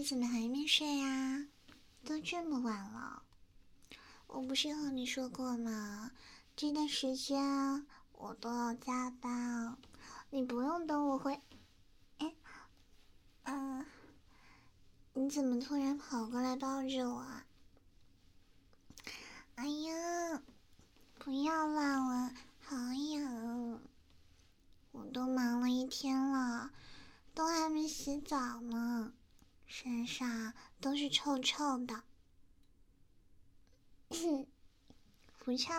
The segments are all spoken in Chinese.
你怎么还没睡呀？都这么晚了，我不是和你说过吗？这段时间我都要加班，你不用等我回。哎，嗯，你怎么突然跑过来抱着我？哎呀，不要啦，我好痒，我都忙了一天了，都还没洗澡呢。身上都是臭臭的，不臭，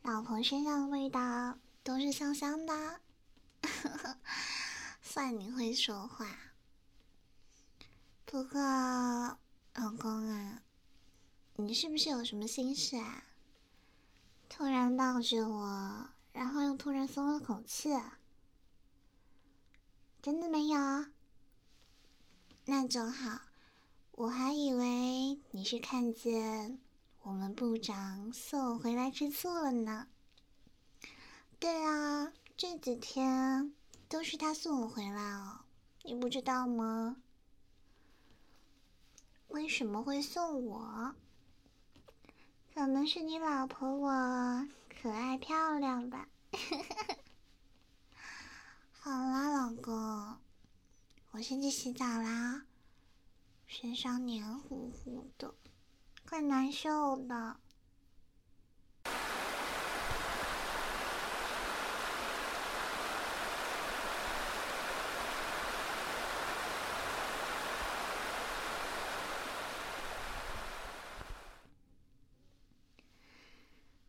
老婆身上的味道都是香香的。算你会说话，不过老公啊，你是不是有什么心事啊？突然抱着我，然后又突然松了口气，真的没有？那就好，我还以为你是看见我们部长送我回来吃醋了呢。对啊，这几天都是他送我回来哦，你不知道吗？为什么会送我？可能是你老婆我可爱漂亮吧。好啦，老公。我先去洗澡啦，身上黏糊糊的，怪难受的。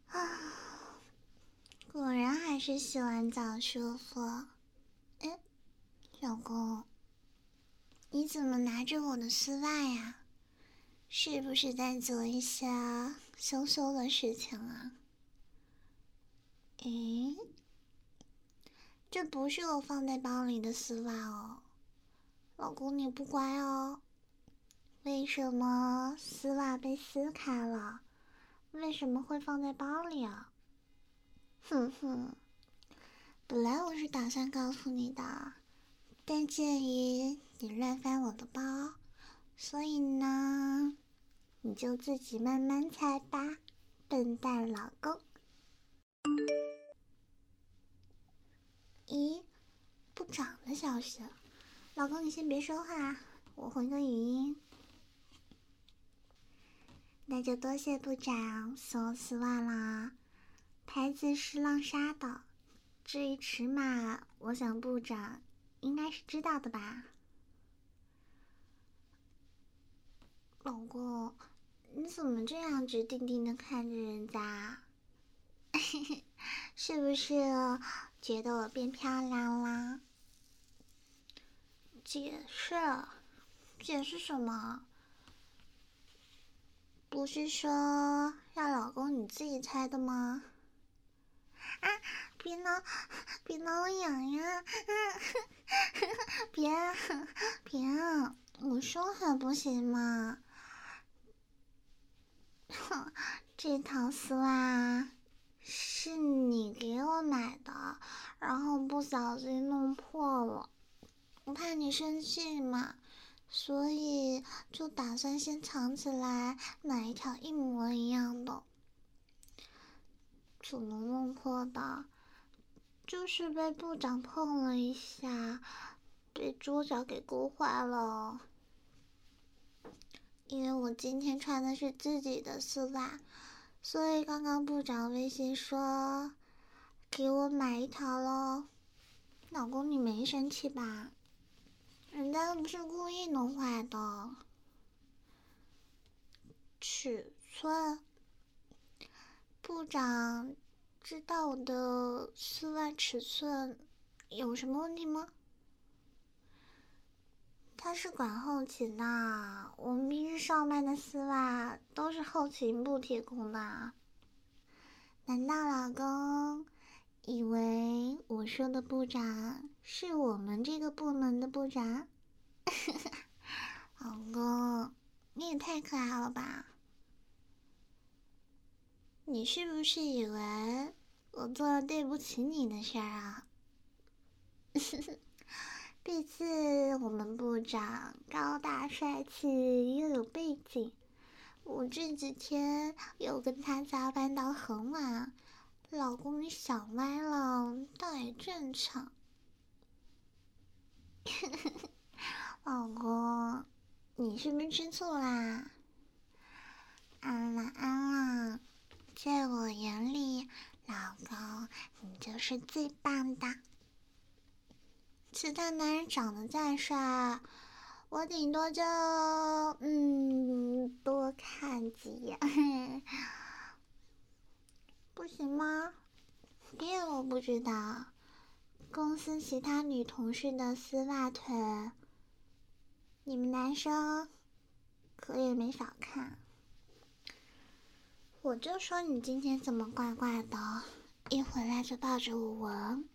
啊，果然还是洗完澡舒服。哎，老公。你怎么拿着我的丝袜呀？是不是在做一些羞羞的事情啊？诶，这不是我放在包里的丝袜哦，老公你不乖哦。为什么丝袜被撕开了？为什么会放在包里啊？哼哼，本来我是打算告诉你的。鉴于你乱翻我的包，所以呢，你就自己慢慢猜吧，笨蛋老公。咦，部长的消息，老公你先别说话，我回个语音。那就多谢部长送丝袜啦，牌子是浪莎的。至于尺码，我想部长。应该是知道的吧，老公，你怎么这样直定定的看着人家？是不是觉得我变漂亮啦？解释？解释什么？不是说让老公你自己猜的吗？啊！别挠，别挠我痒呀！别，别，我说还不行吗？哼，这套丝袜是你给我买的，然后不小心弄破了，我怕你生气嘛，所以就打算先藏起来，买一条一模一样的。怎么弄破的？就是被部长碰了一下，被桌角给勾坏了。因为我今天穿的是自己的丝袜，所以刚刚部长微信说给我买一条喽。老公，你没生气吧？人家又不是故意弄坏的。尺寸。部长知道我的丝袜尺寸有什么问题吗？他是管后勤的，我们平时上班的丝袜都是后勤部提供的。难道老公以为我说的部长是我们这个部门的部长？老公，你也太可爱了吧！你是不是以为我做了对不起你的事儿啊？毕竟我们部长高大帅气又有背景，我这几天又跟他加班到很晚，老公你想歪了倒也正常。老公，你是不是吃醋啦？安啦安啦，在我眼里，老公你就是最棒的。其他男人长得再帅，我顶多就嗯多看几眼，不行吗？别我不知道，公司其他女同事的丝袜腿，你们男生可也没少看。我就说你今天怎么怪怪的，一回来就抱着我闻。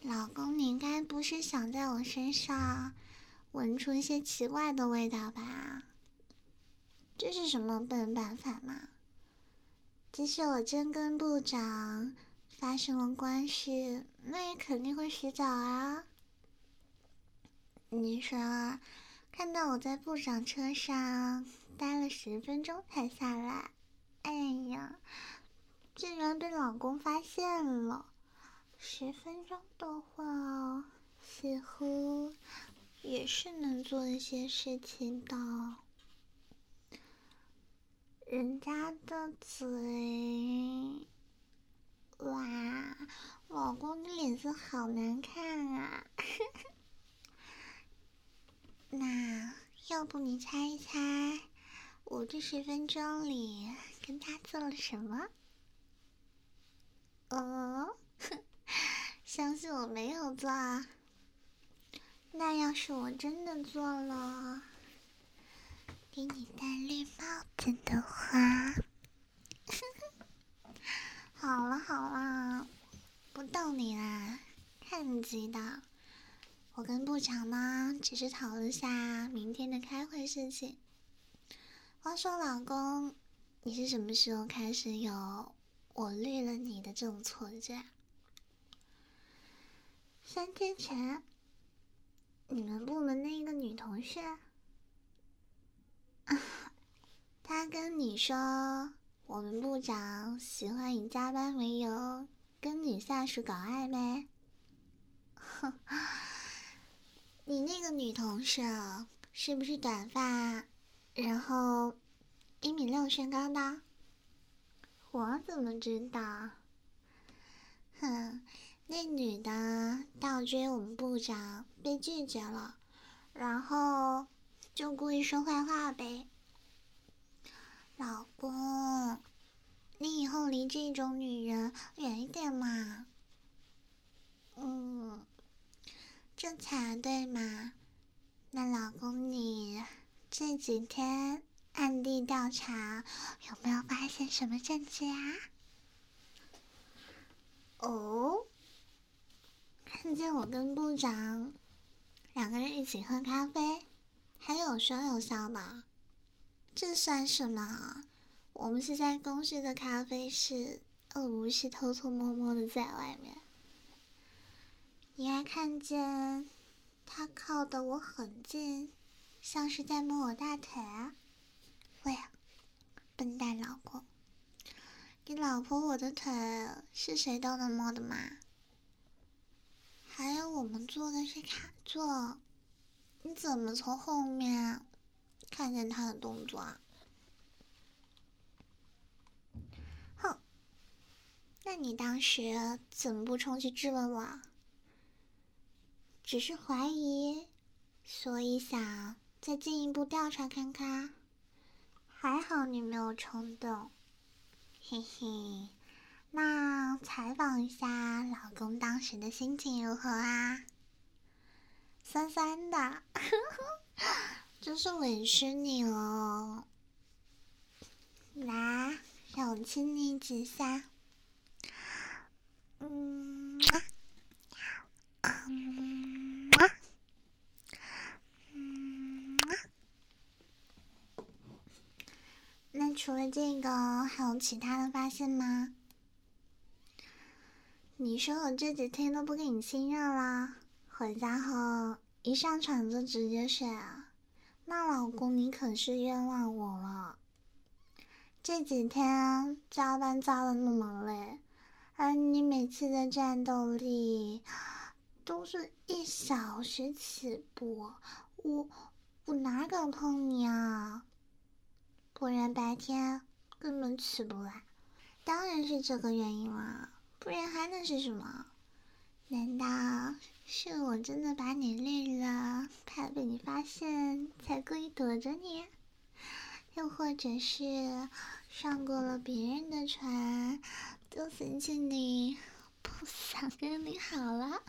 老公，你应该不是想在我身上闻出一些奇怪的味道吧？这是什么笨办法吗？即使我真跟部长发生了关系，那也肯定会洗澡啊。你说，看到我在部长车上待了十分钟才下来，哎呀，竟然被老公发现了。十分钟的话，似乎也是能做一些事情的。人家的嘴，哇，老公的脸色好难看啊！那要不你猜一猜，我这十分钟里跟他做了什么？哦。相信我没有做啊。那要是我真的做了，给你戴绿帽子的话，好了好了，不逗你啦，看你急的。我跟部长呢，只是讨论下明天的开会事情。话说，老公，你是什么时候开始有我绿了你的这种错觉？三天前，你们部门那个女同事，她跟你说，我们部长喜欢以加班为由跟女下属搞暧昧。哼，你那个女同事是不是短发，然后一米六身高的？我怎么知道？哼。那女的倒追我们部长，被拒绝了，然后就故意说坏话呗。老公，你以后离这种女人远一点嘛。嗯，这才对嘛。那老公，你这几天暗地调查，有没有发现什么证据啊？哦。看见我跟部长两个人一起喝咖啡，还有说有笑的，这算什么？我们是在公司的咖啡室，而不是偷偷摸摸的在外面。你还看见他靠得我很近，像是在摸我大腿啊？喂，笨蛋老公，你老婆我的腿是谁都能摸的吗？还有我们坐的是卡座，你怎么从后面看见他的动作啊？哼，那你当时怎么不冲去质问我？只是怀疑，所以想再进一步调查看看。还好你没有冲动，嘿嘿。那采访一下老公当时的心情如何啊？酸酸的，真是委屈你了。来，让我亲你几下。嗯，嗯，嗯，那除了这个，还有其他的发现吗？你说我这几天都不给你亲热了，回家后一上床就直接睡啊？那老公你可是冤枉我了。这几天加班加的那么累，而你每次的战斗力都是一小时起步，我我哪敢碰你啊？不然白天根本起不来。当然是这个原因了，不然还能是什么？难道是我真的把你累了，怕被你发现，才故意躲着你？又或者是上过了别人的船，就嫌弃你不想跟你好了？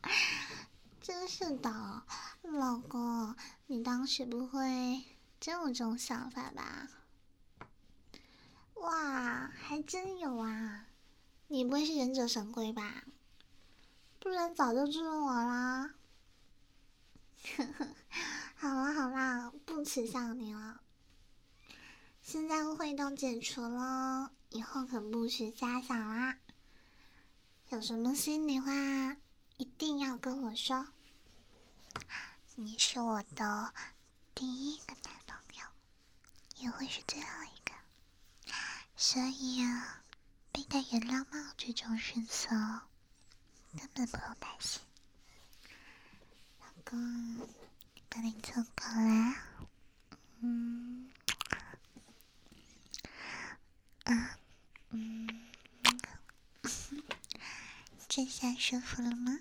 真是的，老公，你当时不会真有这种想法吧？哇，还真有啊！你不会是忍者神龟吧？不然早就追我啦！呵呵，好啦好啦，不耻笑你了。现在误会都解除了，以后可不许瞎想啦。有什么心里话，一定要跟我说。你是我的第一个男朋友，也会是最后一个，所以啊，被戴原谅帽这种事情。根本不用担心，老公，把你做好了，嗯，啊，嗯，这下舒服了吗？